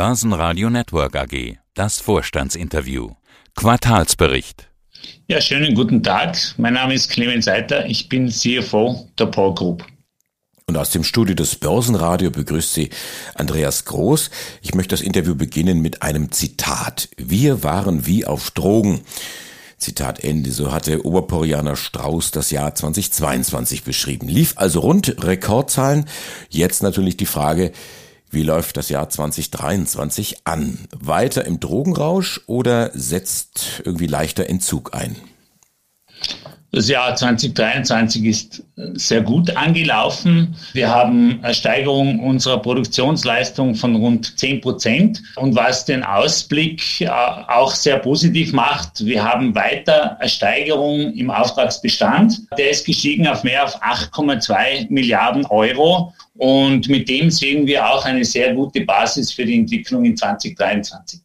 Börsenradio Network AG. Das Vorstandsinterview. Quartalsbericht. Ja, schönen guten Tag. Mein Name ist Clemens Seiter. Ich bin CFO der Paul Group. Und aus dem Studio des Börsenradio begrüßt Sie Andreas Groß. Ich möchte das Interview beginnen mit einem Zitat. Wir waren wie auf Drogen. Zitat Ende. So hatte Oberporianer Strauß das Jahr 2022 beschrieben. Lief also rund, Rekordzahlen. Jetzt natürlich die Frage, wie läuft das Jahr 2023 an? Weiter im Drogenrausch oder setzt irgendwie leichter Entzug ein? Das Jahr 2023 ist sehr gut angelaufen. Wir haben eine Steigerung unserer Produktionsleistung von rund 10 Prozent. Und was den Ausblick äh, auch sehr positiv macht, wir haben weiter eine Steigerung im Auftragsbestand. Der ist gestiegen auf mehr als 8,2 Milliarden Euro. Und mit dem sehen wir auch eine sehr gute Basis für die Entwicklung in 2023.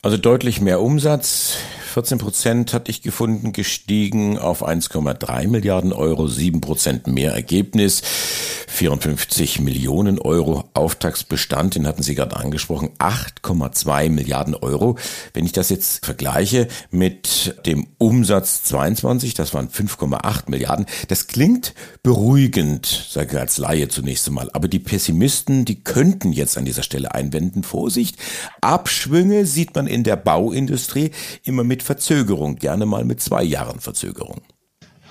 Also deutlich mehr Umsatz, 14 Prozent hatte ich gefunden, gestiegen auf 1,3 Milliarden Euro, 7 Prozent mehr Ergebnis, 54 Millionen Euro Auftragsbestand, den hatten Sie gerade angesprochen, 8,2 Milliarden Euro. Wenn ich das jetzt vergleiche mit dem Umsatz 22, das waren 5,8 Milliarden, das klingt beruhigend, sage ich als Laie zunächst einmal. Aber die Pessimisten, die könnten jetzt an dieser Stelle einwenden, Vorsicht, Abschwünge sieht man in der Bauindustrie immer mit Verzögerung, gerne mal mit zwei Jahren Verzögerung.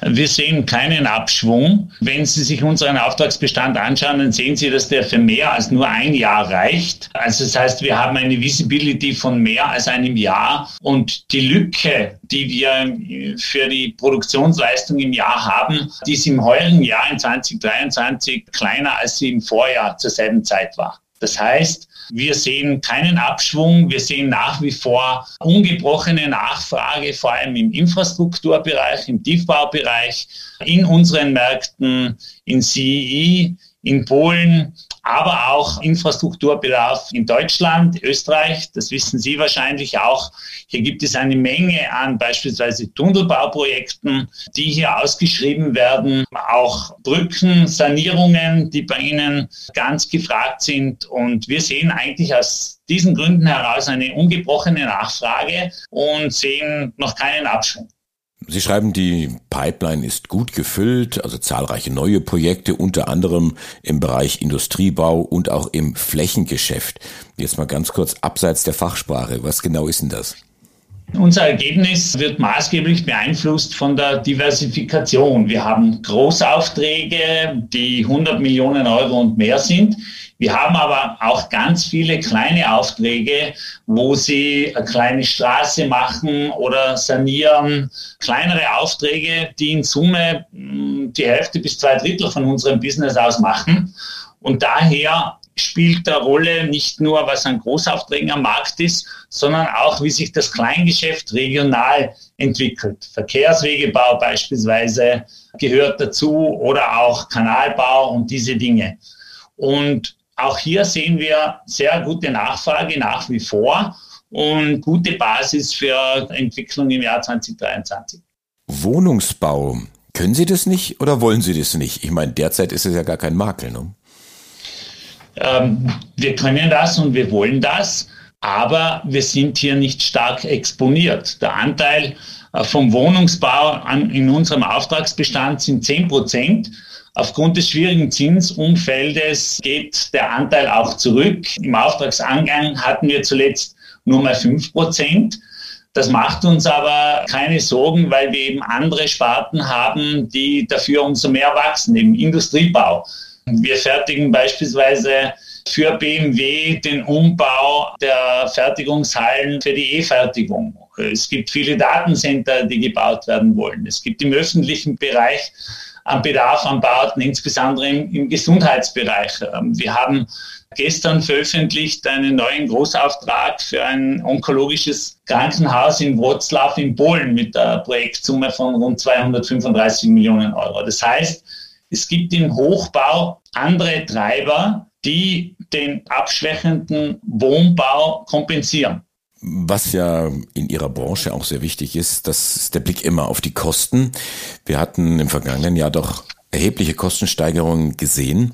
Wir sehen keinen Abschwung. Wenn Sie sich unseren Auftragsbestand anschauen, dann sehen Sie, dass der für mehr als nur ein Jahr reicht. Also das heißt, wir haben eine Visibility von mehr als einem Jahr und die Lücke, die wir für die Produktionsleistung im Jahr haben, die ist im heurigen Jahr in 2023 kleiner, als sie im Vorjahr zur selben Zeit war. Das heißt, wir sehen keinen Abschwung. Wir sehen nach wie vor ungebrochene Nachfrage, vor allem im Infrastrukturbereich, im Tiefbaubereich, in unseren Märkten, in CEE, in Polen, aber auch Infrastrukturbedarf in Deutschland, Österreich, das wissen Sie wahrscheinlich auch. Hier gibt es eine Menge an beispielsweise Tunnelbauprojekten, die hier ausgeschrieben werden, auch Brücken, Sanierungen, die bei Ihnen ganz gefragt sind. Und wir sehen eigentlich aus diesen Gründen heraus eine ungebrochene Nachfrage und sehen noch keinen Abschwung. Sie schreiben, die Pipeline ist gut gefüllt, also zahlreiche neue Projekte, unter anderem im Bereich Industriebau und auch im Flächengeschäft. Jetzt mal ganz kurz abseits der Fachsprache. Was genau ist denn das? Unser Ergebnis wird maßgeblich beeinflusst von der Diversifikation. Wir haben Großaufträge, die 100 Millionen Euro und mehr sind. Wir haben aber auch ganz viele kleine Aufträge, wo sie eine kleine Straße machen oder sanieren. Kleinere Aufträge, die in Summe hm, die Hälfte bis zwei Drittel von unserem Business ausmachen. Und daher spielt der Rolle nicht nur, was an Großaufträgen am Markt ist, sondern auch, wie sich das Kleingeschäft regional entwickelt. Verkehrswegebau beispielsweise gehört dazu oder auch Kanalbau und diese Dinge. Und auch hier sehen wir sehr gute Nachfrage nach wie vor und gute Basis für Entwicklung im Jahr 2023. Wohnungsbau. Können Sie das nicht oder wollen Sie das nicht? Ich meine, derzeit ist es ja gar kein Makel. Ne? Ähm, wir können das und wir wollen das, aber wir sind hier nicht stark exponiert. Der Anteil äh, vom Wohnungsbau an, in unserem Auftragsbestand sind 10 Prozent. Aufgrund des schwierigen Zinsumfeldes geht der Anteil auch zurück. Im Auftragsangang hatten wir zuletzt nur mal fünf Prozent. Das macht uns aber keine Sorgen, weil wir eben andere Sparten haben, die dafür umso mehr wachsen, im Industriebau. Wir fertigen beispielsweise für BMW den Umbau der Fertigungshallen für die E-Fertigung. Es gibt viele Datencenter, die gebaut werden wollen. Es gibt im öffentlichen Bereich an Bedarf an Bauten, insbesondere im, im Gesundheitsbereich. Ähm, wir haben gestern veröffentlicht einen neuen Großauftrag für ein onkologisches Krankenhaus in Wroclaw in Polen mit der Projektsumme von rund 235 Millionen Euro. Das heißt, es gibt im Hochbau andere Treiber, die den abschwächenden Wohnbau kompensieren. Was ja in Ihrer Branche auch sehr wichtig ist, das ist der Blick immer auf die Kosten. Wir hatten im vergangenen Jahr doch erhebliche Kostensteigerungen gesehen.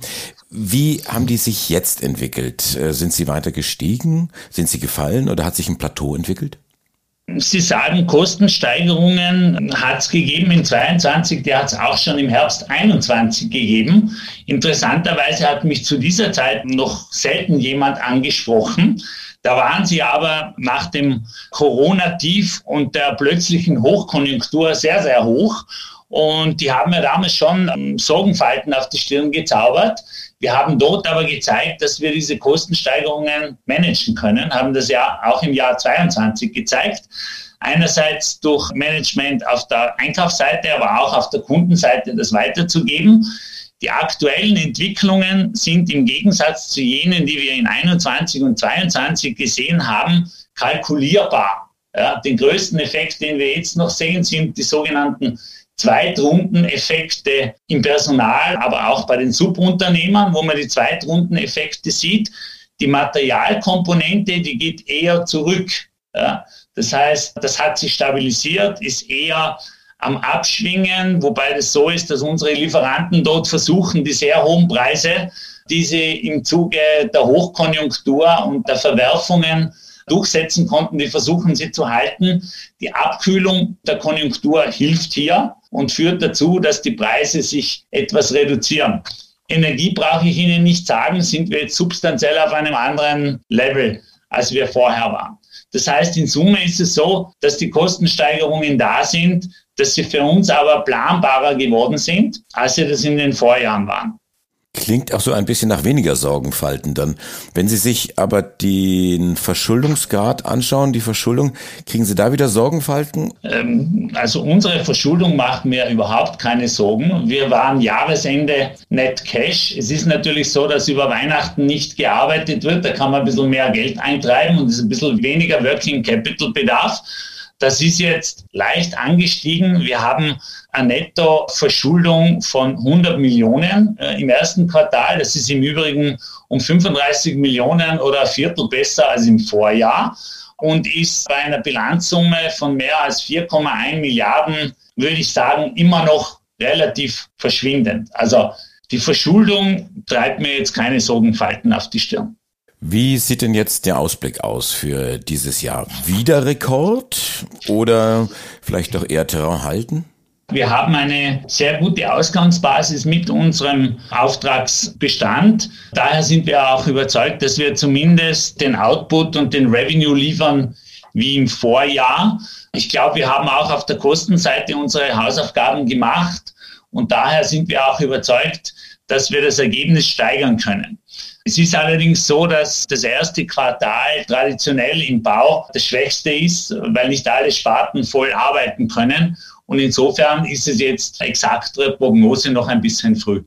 Wie haben die sich jetzt entwickelt? Äh, sind sie weiter gestiegen? Sind sie gefallen oder hat sich ein Plateau entwickelt? Sie sagen, Kostensteigerungen hat es gegeben in 22, die hat es auch schon im Herbst 21 gegeben. Interessanterweise hat mich zu dieser Zeit noch selten jemand angesprochen. Da waren sie aber nach dem Corona-Tief und der plötzlichen Hochkonjunktur sehr, sehr hoch. Und die haben mir damals schon ähm, Sorgenfalten auf die Stirn gezaubert. Wir haben dort aber gezeigt, dass wir diese Kostensteigerungen managen können, haben das ja auch im Jahr 22 gezeigt. Einerseits durch Management auf der Einkaufsseite, aber auch auf der Kundenseite das weiterzugeben. Die aktuellen Entwicklungen sind im Gegensatz zu jenen, die wir in 21 und 22 gesehen haben, kalkulierbar. Ja, den größten Effekt, den wir jetzt noch sehen, sind die sogenannten Zweitrundeneffekte im Personal, aber auch bei den Subunternehmern, wo man die Zweitrundeneffekte sieht. Die Materialkomponente, die geht eher zurück. Ja. Das heißt, das hat sich stabilisiert, ist eher am Abschwingen, wobei das so ist, dass unsere Lieferanten dort versuchen, die sehr hohen Preise, die sie im Zuge der Hochkonjunktur und der Verwerfungen durchsetzen konnten, die versuchen sie zu halten. Die Abkühlung der Konjunktur hilft hier und führt dazu, dass die Preise sich etwas reduzieren. Energie brauche ich Ihnen nicht sagen, sind wir jetzt substanziell auf einem anderen Level, als wir vorher waren. Das heißt, in Summe ist es so, dass die Kostensteigerungen da sind, dass sie für uns aber planbarer geworden sind, als sie das in den Vorjahren waren. Klingt auch so ein bisschen nach weniger Sorgenfalten dann. Wenn Sie sich aber den Verschuldungsgrad anschauen, die Verschuldung, kriegen Sie da wieder Sorgenfalten? Ähm, also unsere Verschuldung macht mir überhaupt keine Sorgen. Wir waren Jahresende net cash. Es ist natürlich so, dass über Weihnachten nicht gearbeitet wird. Da kann man ein bisschen mehr Geld eintreiben und es ist ein bisschen weniger Working Capital Bedarf. Das ist jetzt leicht angestiegen. Wir haben eine Nettoverschuldung von 100 Millionen äh, im ersten Quartal. Das ist im Übrigen um 35 Millionen oder ein Viertel besser als im Vorjahr und ist bei einer Bilanzsumme von mehr als 4,1 Milliarden, würde ich sagen, immer noch relativ verschwindend. Also die Verschuldung treibt mir jetzt keine Sorgenfalten auf die Stirn. Wie sieht denn jetzt der Ausblick aus für dieses Jahr? Wieder Rekord oder vielleicht doch eher Terrain halten? Wir haben eine sehr gute Ausgangsbasis mit unserem Auftragsbestand. Daher sind wir auch überzeugt, dass wir zumindest den Output und den Revenue liefern wie im Vorjahr. Ich glaube, wir haben auch auf der Kostenseite unsere Hausaufgaben gemacht und daher sind wir auch überzeugt, dass wir das Ergebnis steigern können. Es ist allerdings so, dass das erste Quartal traditionell im Bau das schwächste ist, weil nicht alle Sparten voll arbeiten können. Und insofern ist es jetzt exaktere Prognose noch ein bisschen früh.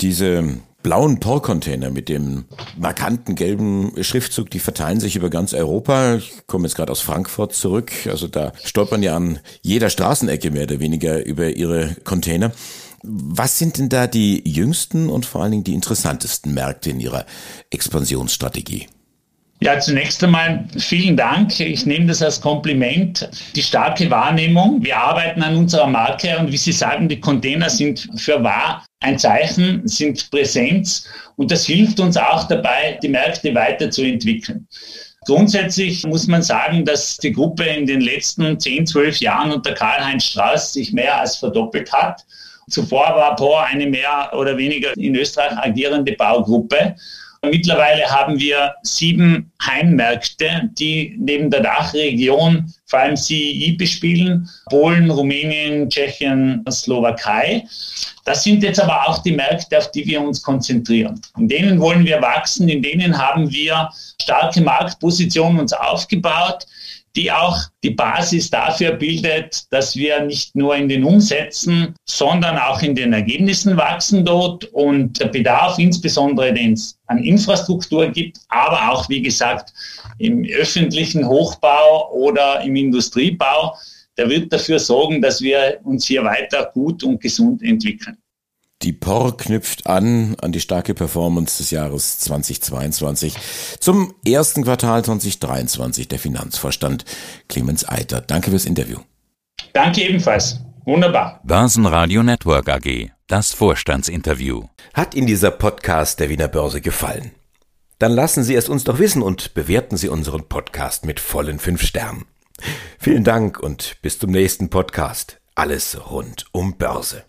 Diese blauen Porcontainer mit dem markanten gelben Schriftzug, die verteilen sich über ganz Europa. Ich komme jetzt gerade aus Frankfurt zurück. Also da stolpern ja an jeder Straßenecke mehr oder weniger über ihre Container. Was sind denn da die jüngsten und vor allen Dingen die interessantesten Märkte in Ihrer Expansionsstrategie? Ja, zunächst einmal vielen Dank. Ich nehme das als Kompliment. Die starke Wahrnehmung. Wir arbeiten an unserer Marke und wie Sie sagen, die Container sind für wahr ein Zeichen, sind Präsenz und das hilft uns auch dabei, die Märkte weiterzuentwickeln. Grundsätzlich muss man sagen, dass die Gruppe in den letzten 10, 12 Jahren unter Karl-Heinz Strauß sich mehr als verdoppelt hat. Zuvor war POR eine mehr oder weniger in Österreich agierende Baugruppe. Mittlerweile haben wir sieben Heimmärkte, die neben der Dachregion vor allem CEI bespielen. Polen, Rumänien, Tschechien, Slowakei. Das sind jetzt aber auch die Märkte, auf die wir uns konzentrieren. In denen wollen wir wachsen, in denen haben wir starke Marktpositionen uns aufgebaut die auch die Basis dafür bildet, dass wir nicht nur in den Umsätzen, sondern auch in den Ergebnissen wachsen dort und der Bedarf, insbesondere den es an Infrastruktur gibt, aber auch, wie gesagt, im öffentlichen Hochbau oder im Industriebau, der wird dafür sorgen, dass wir uns hier weiter gut und gesund entwickeln. Die POR knüpft an an die starke Performance des Jahres 2022 zum ersten Quartal 2023. Der Finanzvorstand Clemens Eiter. Danke fürs Interview. Danke ebenfalls. Wunderbar. Börsenradio Network AG. Das Vorstandsinterview. Hat Ihnen dieser Podcast der Wiener Börse gefallen? Dann lassen Sie es uns doch wissen und bewerten Sie unseren Podcast mit vollen fünf Sternen. Vielen Dank und bis zum nächsten Podcast. Alles rund um Börse.